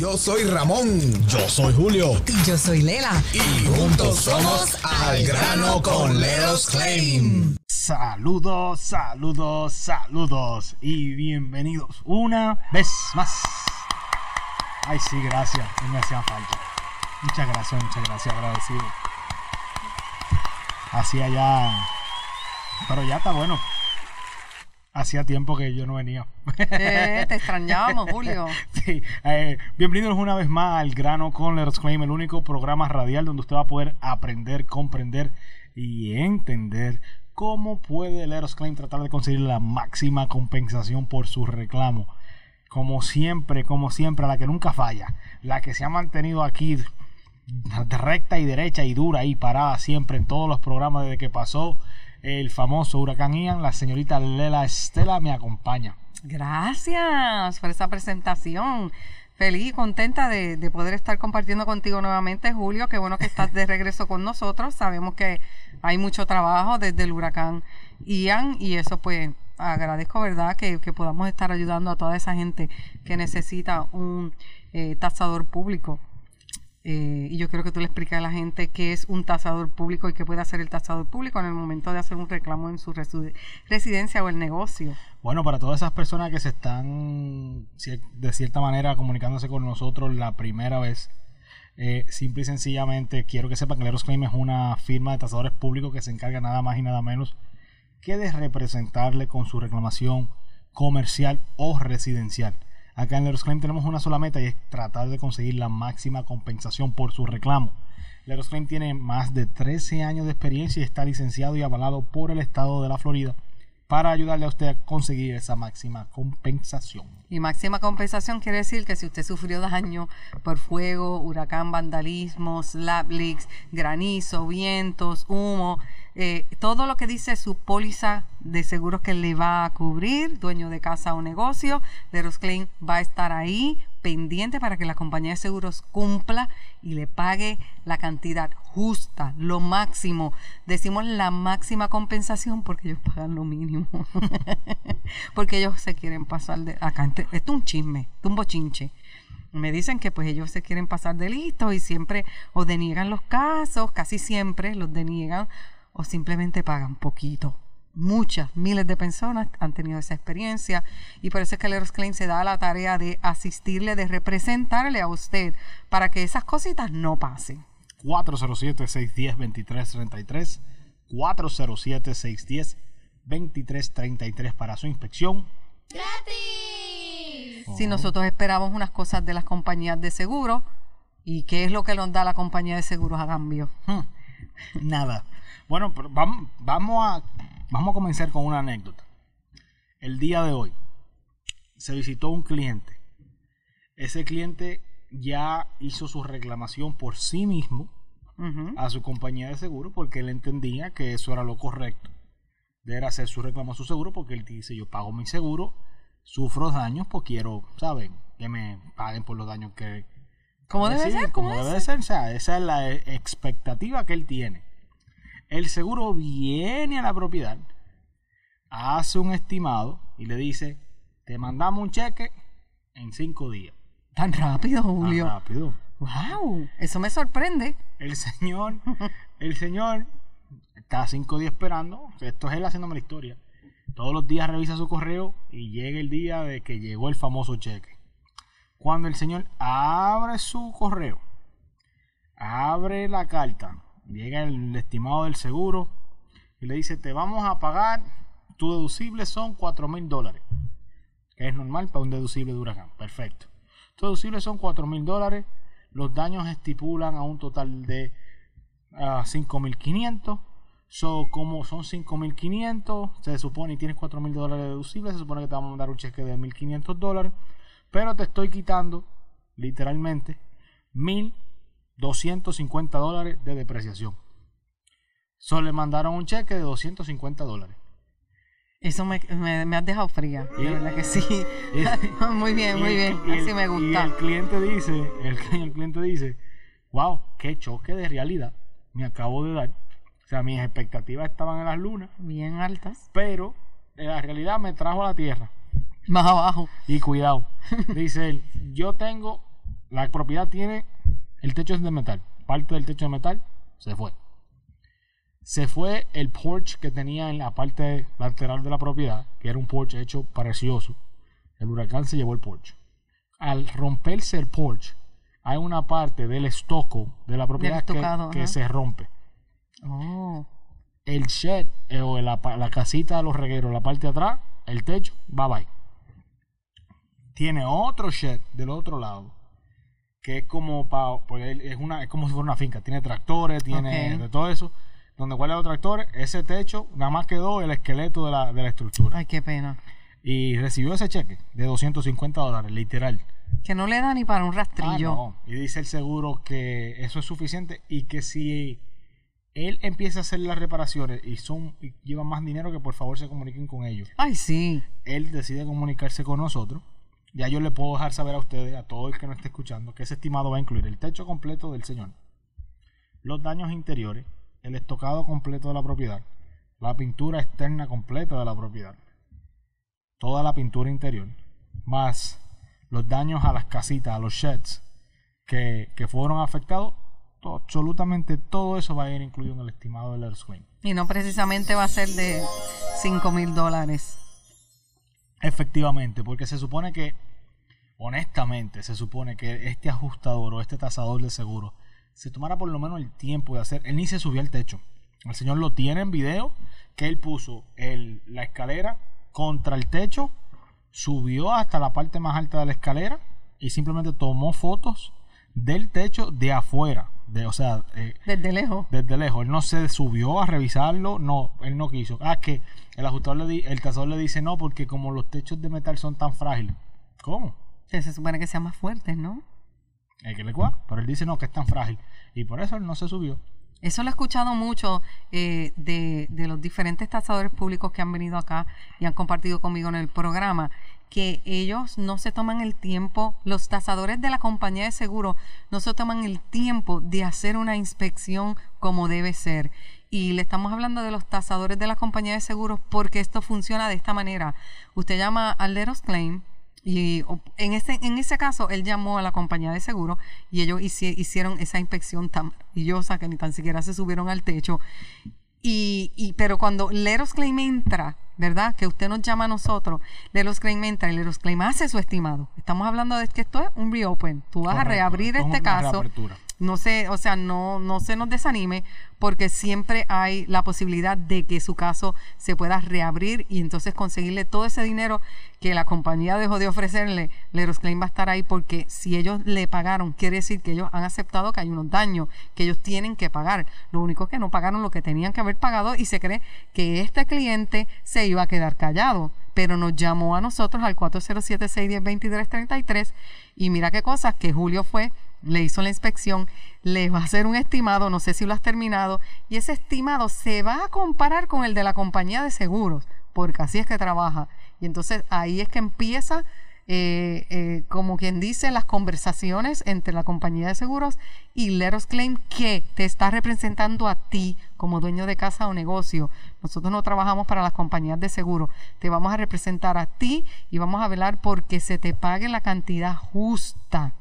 Yo soy Ramón. Yo soy Julio. Y yo soy Lela. Y juntos somos Al Grano con Leros Claim. Saludos, saludos, saludos y bienvenidos una vez más. Ay, sí, gracias, no me hacía falta. Muchas gracias, muchas gracias, agradecido. Hacía ya. Pero ya está bueno. Hacía tiempo que yo no venía. Eh, te extrañábamos, Julio. Sí, eh, bienvenidos una vez más al Grano con Leros Claim, el único programa radial donde usted va a poder aprender, comprender y entender cómo puede Leros Claim tratar de conseguir la máxima compensación por su reclamo. Como siempre, como siempre, la que nunca falla, la que se ha mantenido aquí recta y derecha y dura y parada siempre en todos los programas desde que pasó el famoso huracán Ian, la señorita Lela Estela me acompaña. Gracias por esa presentación. Feliz y contenta de, de, poder estar compartiendo contigo nuevamente, Julio. Qué bueno que estás de regreso con nosotros. Sabemos que hay mucho trabajo desde el huracán Ian y eso pues agradezco, ¿verdad?, que, que podamos estar ayudando a toda esa gente que necesita un eh, tasador público eh, y yo quiero que tú le expliques a la gente qué es un tasador público y qué puede hacer el tasador público en el momento de hacer un reclamo en su residencia o el negocio. Bueno, para todas esas personas que se están de cierta manera comunicándose con nosotros la primera vez, eh, simple y sencillamente quiero que sepan que Leros Claim es una firma de tasadores públicos que se encarga nada más y nada menos que de representarle con su reclamación comercial o residencial. Acá en Leros Claim tenemos una sola meta y es tratar de conseguir la máxima compensación por su reclamo. Leros Claim tiene más de 13 años de experiencia y está licenciado y avalado por el estado de la Florida para ayudarle a usted a conseguir esa máxima compensación. Y máxima compensación quiere decir que si usted sufrió daño por fuego, huracán, vandalismo, slap granizo, vientos, humo, eh, todo lo que dice su póliza de seguros que le va a cubrir, dueño de casa o negocio, Leros Claim va a estar ahí pendiente para que la compañía de seguros cumpla y le pague la cantidad justa, lo máximo. Decimos la máxima compensación porque ellos pagan lo mínimo. porque ellos se quieren pasar de acá. Esto es un chisme, es un bochinche. Me dicen que pues ellos se quieren pasar de listos y siempre o deniegan los casos, casi siempre los deniegan o simplemente pagan poquito. Muchas, miles de personas han tenido esa experiencia y por eso es que Leros Klein se da la tarea de asistirle, de representarle a usted para que esas cositas no pasen. 407-610-2333, 407-610-2333 para su inspección. ¡Gratis! Si nosotros esperamos unas cosas de las compañías de seguro, ¿y qué es lo que nos da la compañía de seguros a cambio? Hmm. Nada. Bueno, pero vamos, vamos, a, vamos a comenzar con una anécdota. El día de hoy se visitó un cliente. Ese cliente ya hizo su reclamación por sí mismo a su compañía de seguro porque él entendía que eso era lo correcto. De era hacer su reclamo a su seguro porque él dice yo pago mi seguro, sufro daños, pues quiero, ¿saben? Que me paguen por los daños que... ¿Cómo debe ser? ¿Cómo como debe debe ser. O sea, esa es la e- expectativa que él tiene. El seguro viene a la propiedad, hace un estimado y le dice, te mandamos un cheque en cinco días. Tan rápido, Julio. rápido. Wow, eso me sorprende. El señor, el señor está cinco días esperando. Esto es él haciéndome la historia. Todos los días revisa su correo y llega el día de que llegó el famoso cheque. Cuando el señor abre su correo, abre la carta, llega el estimado del seguro y le dice, te vamos a pagar, tu deducible son 4 mil dólares. Que es normal para un deducible de huracán. Perfecto. Tu deducible son 4 mil dólares. Los daños estipulan a un total de ah, 5.500. So, como son 5.500, se supone y tienes 4.000 dólares deducibles, se supone que te vamos a mandar un cheque de 1.500 dólares. Pero te estoy quitando, literalmente, 1.250 dólares de depreciación. Solo le mandaron un cheque de 250 dólares. Eso me, me, me has dejado fría. Y- De verdad que sí. y- muy bien, muy Y bien. y el- Así me Y gusta. el cliente dice, el, el cliente dice, wow, qué choque de realidad me acabo de dar. O sea, mis expectativas estaban en las lunas, Bien altas. pero eh, la realidad me trajo a la tierra. Más abajo. Y cuidado, dice él, yo tengo la propiedad tiene, el techo es de metal, parte del techo de metal se fue. Se fue el porch que tenía en la parte lateral de la propiedad, que era un porch hecho precioso. El huracán se llevó el porch. Al romperse el porch, hay una parte del estoco de la propiedad que, se rompe. Oh. El shed eh, o la casita de los regueros, la parte de atrás, el techo, bye bye. Tiene otro shed del otro lado que es como pa- pues es una es como si fuera una finca, tiene tractores, tiene de todo eso. Donde cuáles los tractores, ese techo nada más quedó el esqueleto de la, de la estructura. Ay, qué pena. Y recibió ese cheque de 250 dólares, literal. Que no le da ni para un Ah, rastrillo. no. Y dice el seguro que eso es suficiente y que si él empieza a hacer las reparaciones y son y llevan más dinero, que por favor se comuniquen con ellos. Ay, sí. Él decide comunicarse con nosotros. Ya yo le puedo dejar saber a ustedes, a todo el que nos esté escuchando, que ese estimado va a incluir el techo completo del señor, los daños interiores, el estocado completo de la propiedad, la pintura externa completa de la propiedad, toda la pintura interior, más los daños a las casitas, a los sheds que, que fueron afectados, absolutamente todo eso va a ir incluido en el estimado del Earthquake. Y no precisamente va a ser de 5 mil dólares. Efectivamente, porque se supone que, honestamente, se supone que este ajustador o este tasador de seguro se tomara por lo menos el tiempo de hacer. Él ni se subió al techo. El señor lo tiene en video que él puso el, la escalera contra el techo, subió hasta la parte más alta de la escalera y simplemente tomó fotos del techo de afuera. De, o sea, eh, Desde lejos. desde lejos. Él no se subió a revisarlo, no, él no quiso. Ah, que el ajustador le di- el tasador le dice no, porque como los techos de metal son tan frágiles. ¿Cómo? Que se supone que sean más fuertes, ¿no? El que le cua, pero él dice no, que es tan frágil. Y por eso él no se subió. Eso lo he escuchado mucho eh, de, de los diferentes tasadores públicos que han venido acá y han compartido conmigo en el programa, que ellos no se toman el tiempo, los tasadores de la compañía de seguro no se toman el tiempo de hacer una inspección como debe ser. Y le estamos hablando de los tasadores de la compañía de seguros porque esto funciona de esta manera. Usted llama al Leros Claim, y en ese, en ese caso, él llamó a la compañía de seguro y ellos hici- hicieron esa inspección tan maravillosa que ni tan siquiera se subieron al techo. Y, y- pero cuando Leros Claim entra, ¿verdad? Que usted nos llama a nosotros, Leros Claim entra y Leros Claim hace su estimado. Estamos hablando de que esto es un reopen. Tú vas a reabrir esto es este una caso reapertura. No se, o sea, no, no se nos desanime porque siempre hay la posibilidad de que su caso se pueda reabrir y entonces conseguirle todo ese dinero que la compañía dejó de ofrecerle, Leros Claim va a estar ahí porque si ellos le pagaron, quiere decir que ellos han aceptado que hay unos daños que ellos tienen que pagar. Lo único es que no pagaron lo que tenían que haber pagado y se cree que este cliente se iba a quedar callado pero nos llamó a nosotros al 407-610-2333 y mira qué cosas, que Julio fue, le hizo la inspección, le va a hacer un estimado, no sé si lo has terminado, y ese estimado se va a comparar con el de la compañía de seguros, porque así es que trabaja. Y entonces ahí es que empieza, eh, eh, como quien dice, las conversaciones entre la compañía de seguros y Leros Claim que te está representando a ti como dueño de casa o negocio. Nosotros no trabajamos para las compañías de seguro. Te vamos a representar a ti y vamos a velar porque se te pague la cantidad justa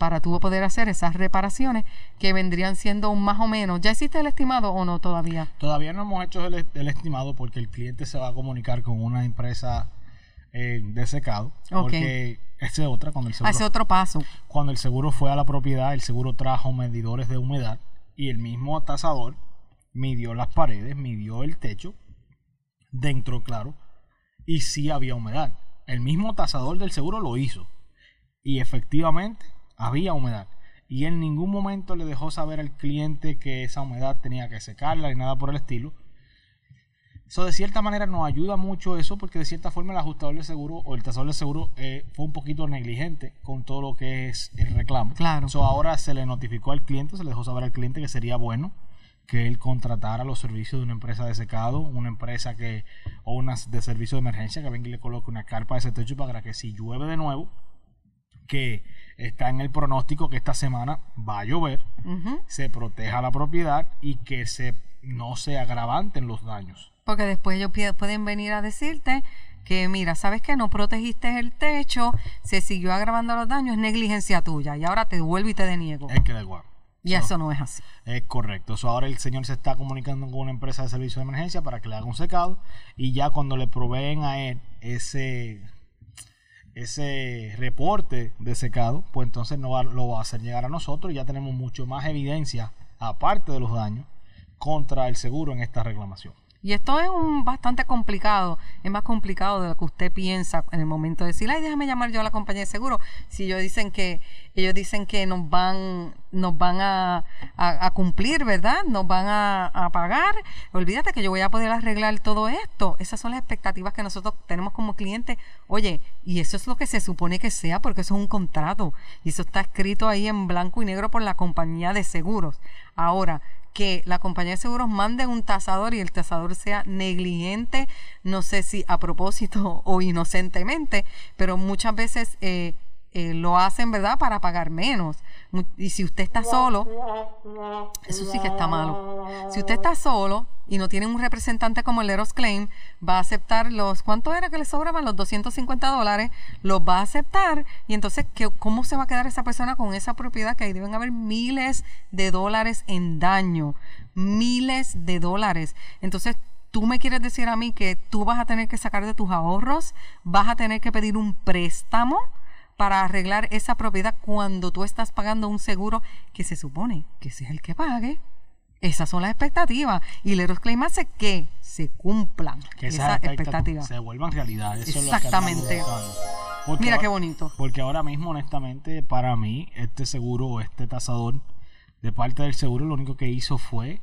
para tú poder hacer esas reparaciones que vendrían siendo un más o menos. ¿Ya hiciste el estimado o no todavía? Todavía no hemos hecho el, el estimado porque el cliente se va a comunicar con una empresa eh, de secado. Ok. Porque esa es otra, cuando el seguro Hace otro paso. Cuando el seguro fue a la propiedad, el seguro trajo medidores de humedad y el mismo tasador midió las paredes, midió el techo, dentro, claro, y sí había humedad. El mismo tasador del seguro lo hizo y efectivamente había humedad. Y en ningún momento le dejó saber al cliente que esa humedad tenía que secarla ni nada por el estilo. Eso de cierta manera nos ayuda mucho eso porque de cierta forma el ajustador de seguro o el tasador de seguro eh, fue un poquito negligente con todo lo que es el reclamo. Claro. So, ahora se le notificó al cliente, se le dejó saber al cliente que sería bueno que él contratara los servicios de una empresa de secado, una empresa que o una de servicio de emergencia que venga y le coloque una carpa a ese techo para que si llueve de nuevo, que está en el pronóstico que esta semana va a llover, se proteja la propiedad y que se no se agravanten los daños. Porque después ellos pueden venir a decirte, que mira, sabes que no protegiste el techo, se siguió agravando los daños, es negligencia tuya y ahora te vuelvo y te deniego. Es que da igual. Y eso no es así. Es correcto. So, ahora el señor se está comunicando con una empresa de servicio de emergencia para que le haga un secado y ya cuando le proveen a él ese ese reporte de secado, pues entonces no va- lo va a hacer llegar a nosotros y ya tenemos mucho más evidencia, aparte de los daños, contra el seguro en esta reclamación. Y esto es un bastante complicado, es más complicado de lo que usted piensa en el momento de decir, ay, déjame llamar yo a la compañía de seguro. Si ellos dicen que, ellos dicen que nos van, nos van a, cumplir, ¿verdad? Nos van a, a pagar. Olvídate que yo voy a poder arreglar todo esto. Esas son las expectativas que nosotros tenemos como clientes. Oye, y eso es lo que se supone que sea, porque eso es un contrato. Y eso está escrito ahí en blanco y negro por la compañía de seguros. Ahora, que la compañía de seguros mande un tasador y el tasador sea negligente, no sé si a propósito o inocentemente, pero muchas veces eh, eh, lo hacen, ¿verdad?, para pagar menos. Y si usted está solo, eso sí que está malo. Si usted está solo y no tiene un representante como el Eros Claim, va a aceptar los, ¿cuánto era que le sobraban? Los 250 dólares, los va a aceptar y entonces, ¿qué, ¿cómo se va a quedar esa persona con esa propiedad? Que ahí deben haber miles de dólares en daño, miles de dólares. Entonces, tú me quieres decir a mí que tú vas a tener que sacar de tus ahorros, vas a tener que pedir un préstamo para arreglar esa propiedad cuando tú estás pagando un seguro que se supone que ese es el que pague. Esas son las expectativas. Y Leros Claim hace que se cumplan Que esas esas expectativas. se vuelvan realidad. Eso es lo que Exactamente. Mira ahora- qué bonito. Porque ahora mismo, honestamente, para mí, este seguro o este tasador de parte del seguro lo único que hizo fue,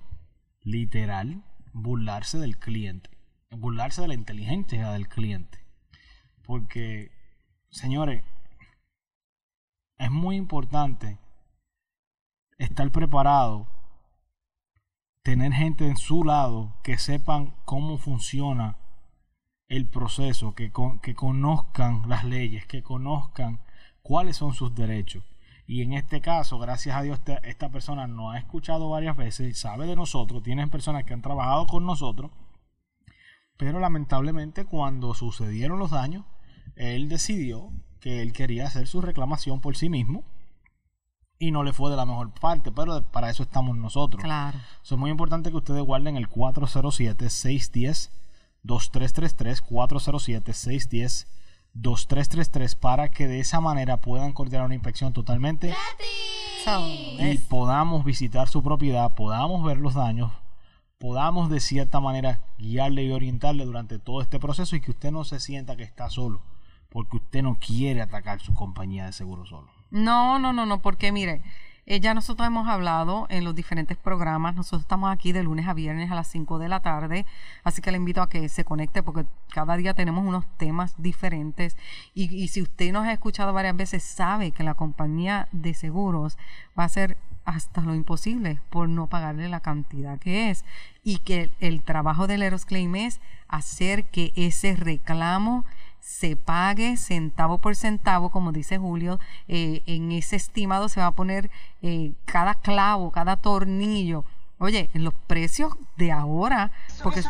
literal, burlarse del cliente. Burlarse de la inteligencia del cliente. Porque, señores, es muy importante estar preparado, tener gente en su lado que sepan cómo funciona el proceso, que, con- que conozcan las leyes, que conozcan cuáles son sus derechos. Y en este caso, gracias a Dios, esta, esta persona nos ha escuchado varias veces, sabe de nosotros, tienen personas que han trabajado con nosotros, pero lamentablemente cuando sucedieron los daños, él decidió que él quería hacer su reclamación por sí mismo y no le fue de la mejor parte, pero para eso estamos nosotros. Claro. So, es muy importante que ustedes guarden el 407-610-2333, 407-610-2333 para que de esa manera puedan coordinar una inspección totalmente y podamos visitar su propiedad, podamos ver los daños, podamos de cierta manera guiarle y orientarle durante todo este proceso y que usted no se sienta que está solo, porque usted no quiere atacar su compañía de seguro solo. No, no, no, no, porque mire, eh, ya nosotros hemos hablado en los diferentes programas, nosotros estamos aquí de lunes a viernes a las 5 de la tarde, así que le invito a que se conecte porque cada día tenemos unos temas diferentes. Y, si usted nos ha escuchado varias veces sabe que la compañía de seguros va a hacer hasta lo imposible por no pagarle la cantidad que es. Y que el trabajo del Eros Claim es hacer que ese reclamo se pague centavo por centavo, como dice Julio, eh, en ese estimado se va a poner eh, cada clavo, cada tornillo. Oye, en los precios de ahora, porque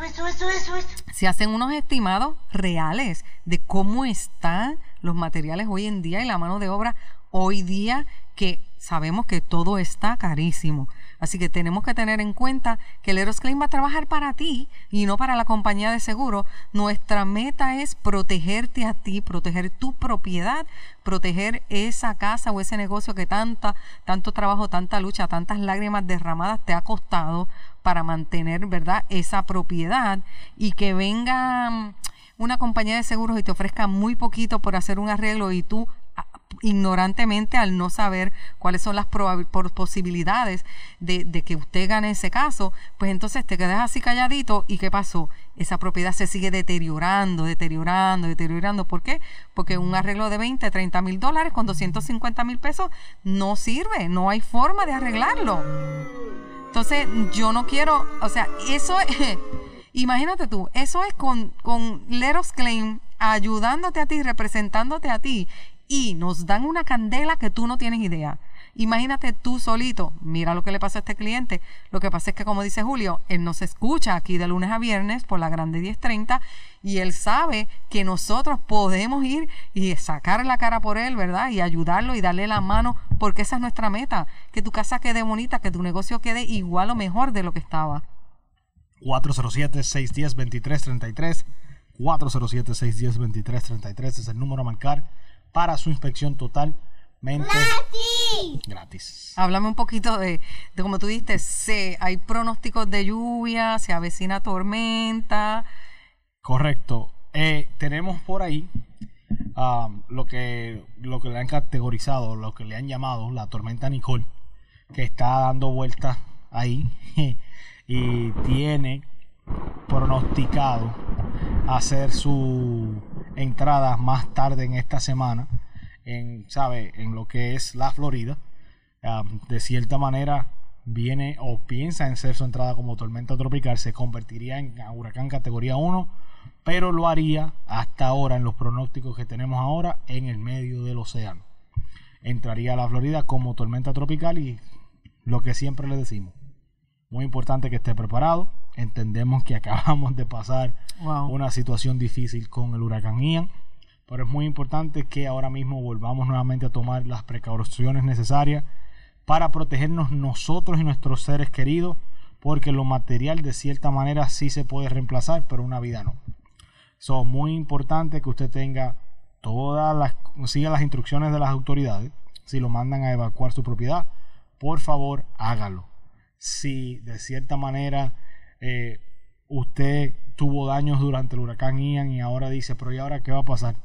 se hacen unos estimados reales de cómo están los materiales hoy en día y la mano de obra hoy día que sabemos que todo está carísimo. Así que tenemos que tener en cuenta que el Eros Claim va a trabajar para ti y no para la compañía de seguro. Nuestra meta es protegerte a ti, proteger tu propiedad, proteger esa casa o ese negocio que tanta, tanto trabajo, tanta lucha, tantas lágrimas derramadas te ha costado para mantener, ¿verdad?, esa propiedad y que venga mm, una compañía de seguros y te ofrezca muy poquito por hacer un arreglo y tú ignorantemente al no saber cuáles son las posibilidades de, de que usted gane ese caso, pues entonces te quedas así calladito y ¿qué pasó? Esa propiedad se sigue deteriorando, deteriorando, deteriorando. ¿Por qué? Porque un arreglo de 20, 30 mil dólares con 250 mil pesos no sirve, no hay forma de arreglarlo. Entonces, yo no quiero, o sea, eso es, imagínate tú, eso es con, con Leros Claim ayudándote a ti, representándote a ti, y nos dan una candela que tú no tienes idea. Imagínate tú solito, mira lo que le pasó a este cliente. Lo que pasa es que, como dice Julio, él nos escucha aquí de lunes a viernes por la grande 1030 y él sabe que nosotros podemos ir y sacar la cara por él, ¿verdad? Y ayudarlo y darle la mano, porque esa es nuestra meta, que tu casa quede bonita, que tu negocio quede igual o mejor de lo que estaba. 407-610-2333. 407-610-2333 es el número a marcar para su inspección totalmente gratis. Háblame un poquito de, de como tú dijiste, se, hay pronósticos de lluvia, se avecina tormenta. Correcto. Eh, tenemos por ahí um, lo, que, lo que le han categorizado, lo que le han llamado la tormenta Nicole, que está dando vueltas ahí y tiene pronosticado hacer su entrada más tarde en esta semana en, sabe, en lo que es la Florida. De cierta manera viene o piensa en ser su entrada como tormenta tropical, se convertiría en huracán categoría 1, pero lo haría hasta ahora en los pronósticos que tenemos ahora en el medio del océano. Entraría a la Florida como tormenta tropical y lo que siempre le decimos, muy importante que esté preparado. Entendemos que acabamos de pasar Wow. una situación difícil con el huracán Ian, pero es muy importante que ahora mismo volvamos nuevamente a tomar las precauciones necesarias para protegernos nosotros y nuestros seres queridos, porque lo material de cierta manera sí se puede reemplazar, pero una vida no. Son muy importante que usted tenga todas las, siga las instrucciones de las autoridades. Si lo mandan a evacuar su propiedad, por favor hágalo. Si de cierta manera eh, usted tuvo daños durante el huracán Ian y ahora dice, pero ¿y ahora qué va a pasar?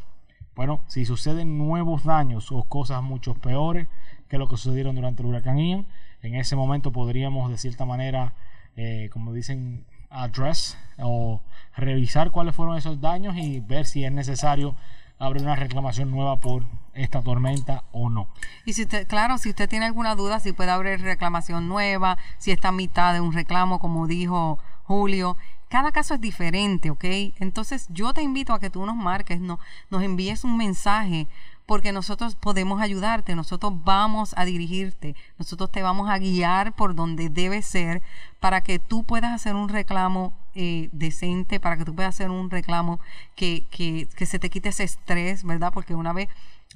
Bueno, si suceden nuevos daños o cosas mucho peores que lo que sucedieron durante el huracán Ian, en ese momento podríamos de cierta manera, eh, como dicen, address o revisar cuáles fueron esos daños y ver si es necesario abrir una reclamación nueva por esta tormenta o no. Y si usted, claro, si usted tiene alguna duda, si puede abrir reclamación nueva, si está a mitad de un reclamo, como dijo Julio, cada caso es diferente, ¿ok? Entonces yo te invito a que tú nos marques, no, nos envíes un mensaje, porque nosotros podemos ayudarte, nosotros vamos a dirigirte, nosotros te vamos a guiar por donde debe ser para que tú puedas hacer un reclamo eh, decente, para que tú puedas hacer un reclamo que, que, que se te quite ese estrés, ¿verdad? Porque una vez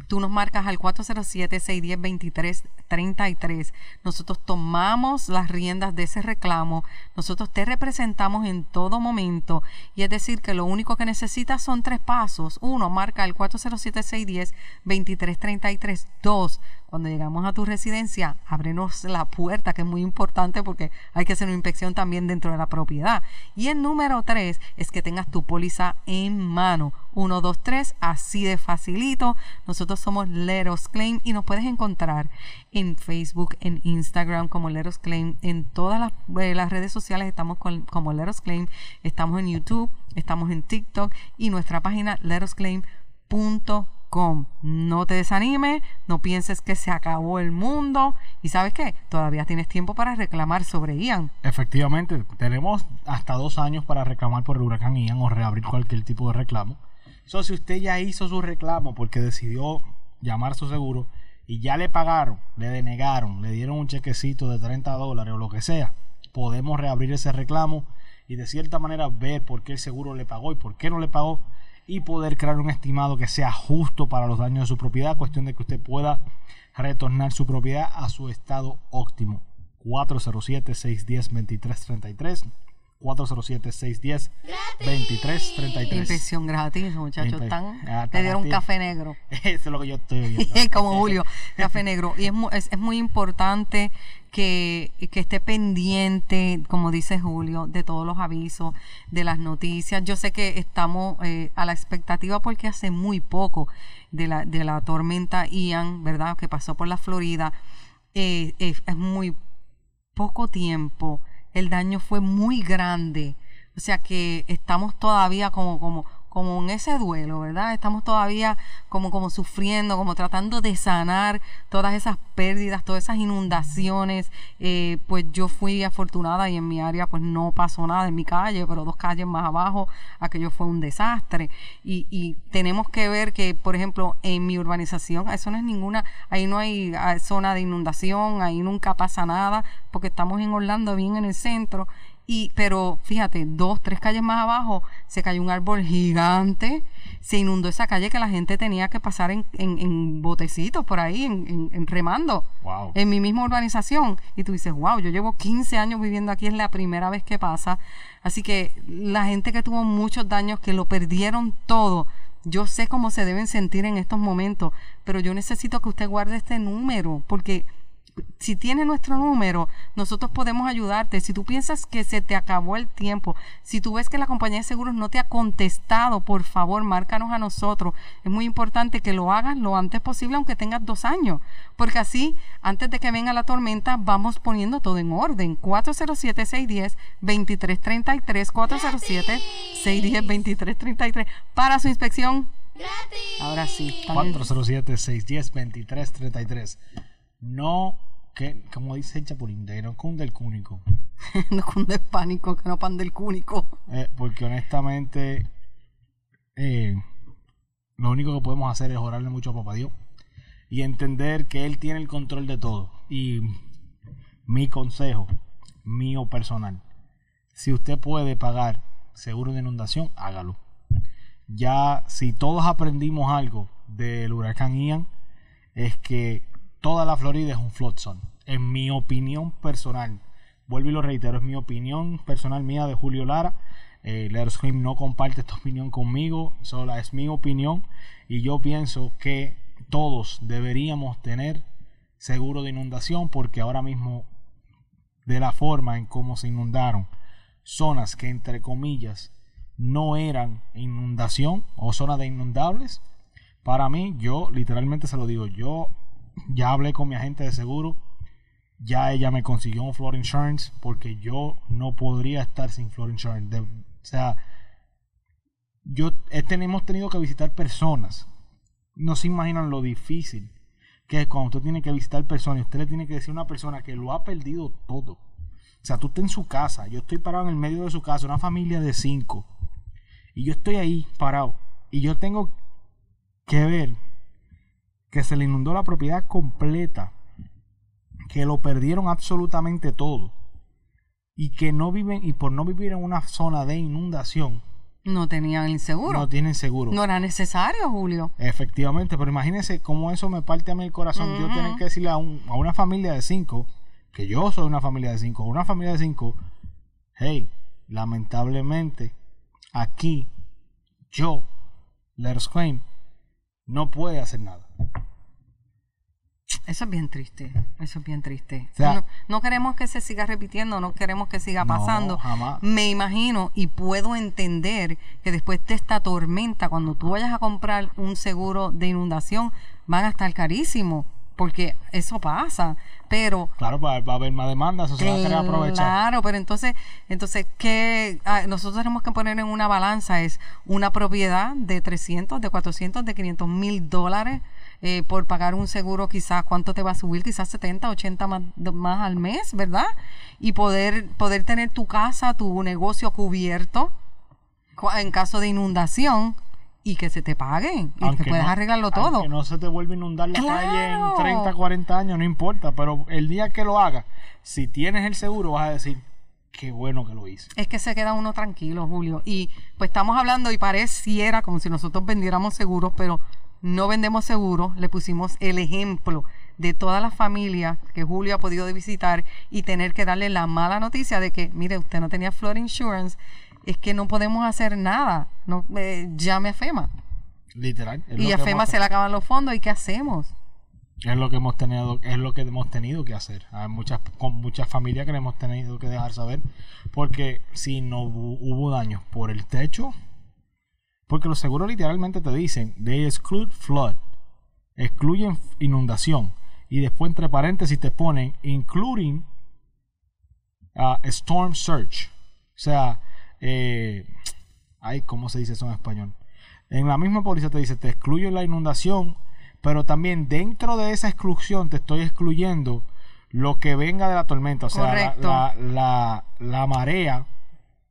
tú nos marcas al 407-610-2333. Nosotros tomamos las riendas de ese reclamo, nosotros te representamos en todo momento y es decir que lo único que necesitas son tres pasos. Uno, marca el 407-610-2333. Dos, cuando llegamos a tu residencia, ábrenos la puerta, que es muy importante porque hay que hacer una inspección también dentro de la propiedad. Y el número tres es que tengas tu póliza en mano. Uno, dos, tres, así de facilito. Nosotros somos Leros Claim y nos puedes encontrar en Facebook, en Instagram como Leros Claim, en todas las, eh, redes sociales estamos con- como Leros Claim, estamos en YouTube, estamos en TikTok y nuestra página lerosclaim.com. No te desanimes, no pienses que se acabó el mundo y sabes qué, todavía tienes tiempo para reclamar sobre Ian. Efectivamente, tenemos hasta dos años para reclamar por el huracán Ian o reabrir cualquier tipo de reclamo. So, si usted ya hizo su reclamo porque decidió llamar su seguro y ya le pagaron, le denegaron, le dieron un chequecito de 30 dólares o lo que sea, podemos reabrir ese reclamo y de cierta manera ver por qué el seguro le pagó y por qué no le pagó y poder crear un estimado que sea justo para los daños de su propiedad, cuestión de que usted pueda retornar su propiedad a su estado óptimo. 407-610-2333. 407-610-2333. Inspección gratis, muchachos. Están, Ah, te dieron café negro. Eso es lo que yo estoy viendo. como Julio, café negro. Y es, es, es muy importante que, que esté pendiente, como dice Julio, de todos los avisos, de las noticias. Yo sé que estamos eh, a la expectativa porque hace muy poco de la, de la tormenta Ian, ¿verdad? Que pasó por la Florida. Eh, es muy poco tiempo. El daño fue muy grande. O sea que estamos todavía como, como, como en ese duelo, ¿verdad? Estamos todavía como, como sufriendo, como tratando de sanar todas esas pérdidas, todas esas inundaciones. Eh, pues yo fui afortunada y en mi área pues no pasó nada en mi calle, pero dos calles más abajo aquello fue un desastre. Y, y tenemos que ver que, por ejemplo, en mi urbanización, eso no es ninguna, ahí no hay ah, zona de inundación, ahí nunca pasa nada, porque estamos en Orlando, bien en el centro y, pero fíjate, dos, tres calles más abajo se cayó un árbol gigante, se inundó esa calle que la gente tenía que pasar en, en, en botecitos por ahí, en, en remando, Wow. en mi misma urbanización. Y tú dices, wow, yo llevo 15 años viviendo aquí, es la primera vez que pasa. Así que la gente que tuvo muchos daños, que lo perdieron todo, yo sé cómo se deben sentir en estos momentos, pero yo necesito que usted guarde este número, porque si tiene nuestro número, nosotros podemos ayudarte. Si tú piensas que se te acabó el tiempo, si tú ves que la compañía de seguros no te ha contestado, por favor, márcanos a nosotros. Es muy importante que lo hagas lo antes posible, aunque tengas dos años, porque así, antes de que venga la tormenta, vamos poniendo todo en orden. 407-610-2333, 407-610-2333 para su inspección. Ahora sí. está bien. 407-610-2333. No, que, como dice el Chapulín, de no cunde el cúnico. no cunde el pánico, que no pan del cúnico. Eh, porque honestamente, eh, lo único que podemos hacer es orarle mucho a Papá Dios y entender que Él tiene el control de todo. Y mi consejo, mío personal, si usted puede pagar seguro de inundación, hágalo. Ya si todos aprendimos algo del huracán Ian, es que toda la Florida es un flood zone. En mi opinión personal, vuelvo y lo reitero, es mi opinión personal mía de Julio Lara. Eh, Scream no comparte esta opinión conmigo, solo es mi opinión y yo pienso que todos deberíamos tener seguro de inundación porque ahora mismo de la forma en cómo se inundaron zonas que entre comillas no eran inundación o zonas de inundables para mí yo literalmente se lo digo yo ya hablé con mi agente de seguro ya ella me consiguió un flood insurance porque yo no podría estar sin flood insurance De- o sea yo hemos tenido que visitar personas no se imaginan lo difícil que es cuando usted tiene que visitar personas usted le tiene que decir a una persona que lo ha perdido todo. O sea, tú estás en su casa, yo estoy parado en el medio de su casa, una familia de cinco, y yo estoy ahí parado, y yo tengo que ver que se le inundó la propiedad completa, que lo perdieron absolutamente todo, y que no viven, y por no vivir en una zona de inundación, No tenían el seguro. no tienen seguro. No era necesario, Julio. Efectivamente, pero imagínense cómo eso me parte a mí el corazón. Yo tener que decirle a, un- a una familia de cinco, que yo soy una familia de cinco, una familia de cinco, hey, lamentablemente, aquí, yo, Let's Claim, no puede hacer nada. Eso es bien triste. Eso es bien triste. sea- no, no queremos que se siga repitiendo, no queremos que siga No, pasando. jamás. Me imagino y puedo entender que después de esta tormenta, cuando tú vayas a comprar un seguro de inundación, van a estar carísimos, porque eso pasa. Pero Claro, va, va a haber más demandas, eso se va a querer aprovechar. Claro, pero entonces, entonces ¿qué ah, nosotros tenemos que poner en una balanza? Es una propiedad de 300, de 400, de 500 mil dólares eh, por pagar un seguro, quizás cuánto te va a subir, quizás 70, 80 más, más al mes, ¿verdad? Y poder, poder tener tu casa, tu negocio cubierto cu- en caso de inundación y que se te paguen y que puedas no- arreglarlo todo. aunque no se te vuelva a inundar la calle en Claro. 30, 40 años, no importa, pero el día que lo hagas, si tienes el seguro, vas a decir, qué bueno que lo hice. Es que se queda uno tranquilo, Julio. Y pues estamos hablando y pareciera como si nosotros vendiéramos seguros, pero no vendemos seguros. Le pusimos el ejemplo de todas las familias que Julio ha podido visitar y tener que darle la mala noticia de que, mire, usted no tenía flood insurance, es que no podemos hacer nada. No, eh, llame a FEMA. Literal. Y a FEMA hemos- se le acaban los fondos y ¿qué hacemos? Es lo que hemos tenido, es lo que hemos tenido que hacer. Hay muchas, con muchas familias que le hemos tenido que dejar saber. Porque si no hu- hubo daños por el techo, porque los seguros literalmente te dicen, they exclude flood, excluyen inundación. Y después entre paréntesis te ponen, including uh, storm surge. O sea, eh, ay, ¿cómo se dice eso en español? En la misma póliza te dice, te excluyo la inundación, pero también dentro de esa exclusión te estoy excluyendo lo que venga de la tormenta, o sea, la, la- la marea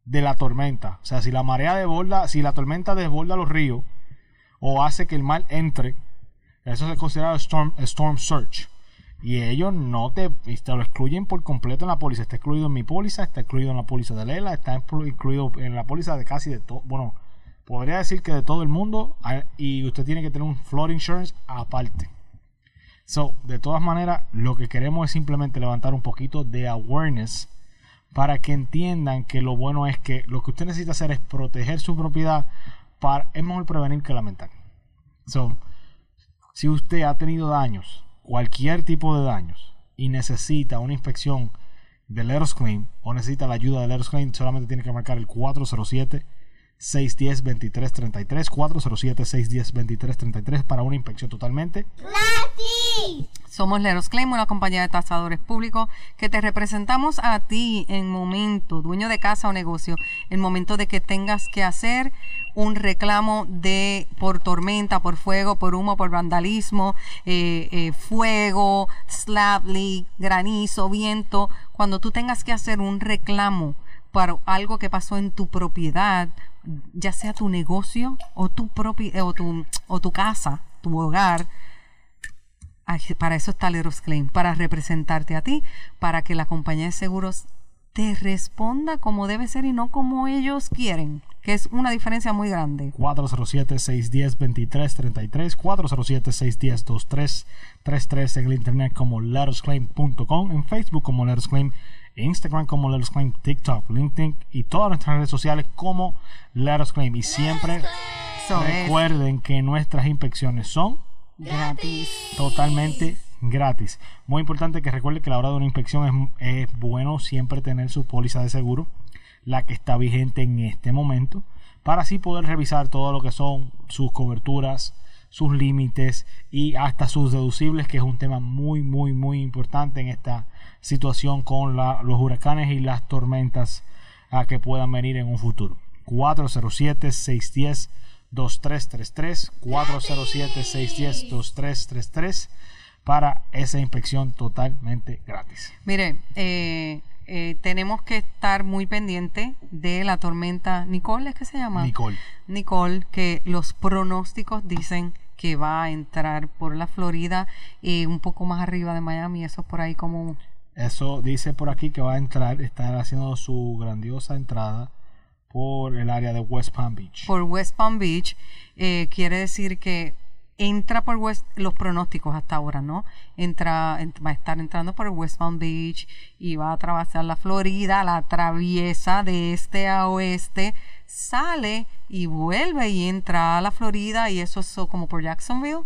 de la tormenta. O sea, si la marea desborda, si la tormenta desborda los ríos o hace que el mar entre, eso se considera storm, storm surge. Y ellos no te, te lo excluyen por completo en la póliza. Está excluido en mi póliza, está excluido en la póliza de Lela, está inclu- incluido en la póliza de casi de todo. Bueno, podría decir que de todo el mundo. Y usted tiene que tener un flood insurance aparte. So, de todas maneras, lo que queremos es simplemente levantar un poquito de awareness para que entiendan que lo bueno es que lo que usted necesita hacer es proteger su propiedad. Para, es mejor prevenir que lamentar. So, si usted ha tenido daños, cualquier tipo de daños, y necesita una inspección de Letters Claim o necesita la ayuda de Letters Claim, solamente tiene que marcar el 407 610 2333 407 610 2333 para una inspección totalmente Somos Leros Claim, una compañía de tasadores públicos que te representamos a ti en momento, dueño de casa o negocio, en momento de que tengas que hacer un reclamo de por tormenta, por fuego, por humo, por vandalismo, eh, eh, fuego, slab leak, granizo, viento. Cuando tú tengas que hacer un reclamo para algo que pasó en tu propiedad, ya sea tu negocio o tu propi o tu, o tu casa, tu hogar, para eso está Leros Claim, para representarte a ti, para que la compañía de seguros te responda como debe ser y no como ellos quieren, que es una diferencia muy grande. 407-610-2333, 407-610-2333 en el internet como lettersclaim.com, en Facebook como Letters Instagram como Letters Claim, TikTok, LinkedIn y todas nuestras redes sociales como Letters Claim. Y siempre es recuerden que nuestras inspecciones son gratis. totalmente gratis. Muy importante que recuerde que a la hora de una inspección es, es bueno siempre tener su póliza de seguro, la que está vigente en este momento, para así poder revisar todo lo que son sus coberturas, sus límites y hasta sus deducibles, que es un tema muy, muy, muy importante en esta situación con la- los huracanes y las tormentas a que puedan venir en un futuro. 407-610. 2333 407 610 2333 para esa inspección totalmente gratis. Mire, eh, eh, tenemos que estar muy pendiente de la tormenta Nicole, ¿es que se llama? Nicole. Nicole, que los pronósticos dicen que va a entrar por la Florida, eh, un poco más arriba de Miami, eso por ahí como Eso dice por aquí que va a entrar, estar haciendo su grandiosa entrada por el área de West Palm Beach. por West Palm Beach, eh, quiere decir que entra por West, los pronósticos hasta ahora, ¿no? Entra, ent- va a estar entrando por West Palm Beach y va a atravesar la Florida, la atraviesa de este a oeste, sale y vuelve y entra a la Florida y eso es como por Jacksonville.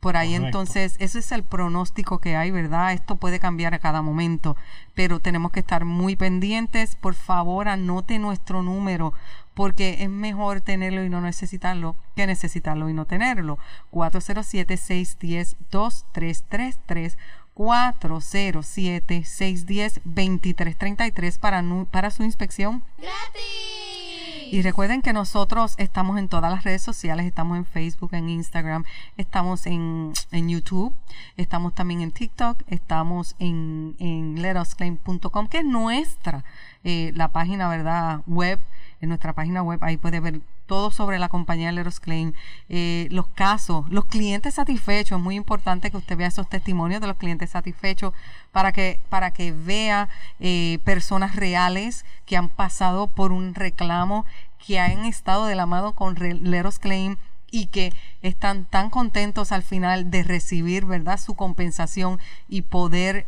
Por ahí Correcto. entonces, ese es el pronóstico que hay, ¿verdad? Esto puede cambiar a cada momento, pero tenemos que estar muy pendientes. Por favor, anote nuestro número, porque es mejor tenerlo y no necesitarlo que necesitarlo y no tenerlo. 407-610-2333. 407-610-2333 para, para su inspección y recuerden que nosotros estamos en todas las redes sociales, estamos en Facebook, en Instagram, estamos en, en YouTube, estamos también en TikTok, estamos en, en letosclaim.com, que es nuestra, eh, la página, ¿verdad? Web, en nuestra página web, ahí puede ver todo sobre la compañía Let Us Claim, eh, los casos, los clientes satisfechos. Es muy importante que usted vea esos testimonios de los clientes satisfechos para que, para que vea eh, personas reales que han pasado por un reclamo, que han estado de la mano con Us Claim y que están tan contentos al final de recibir, ¿verdad?, su compensación y poder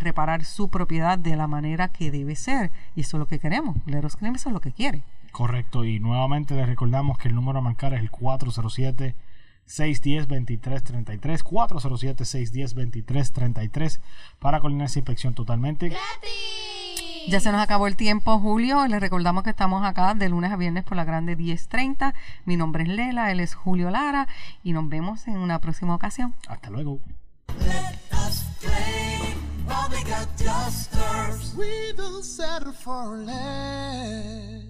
reparar su propiedad de la manera que debe ser. Y eso es lo que queremos. Let Us Claim eso es lo que quiere. Correcto, y nuevamente les recordamos que el número a marcar es el 407 610-2333, 407-610-2333 para coordinar esa inspección totalmente. Ya se nos acabó el tiempo, Julio. Les recordamos que estamos acá de lunes a viernes por la grande 10.30. Mi nombre es Lela, él es Julio Lara y nos vemos en una próxima ocasión. Hasta luego. While they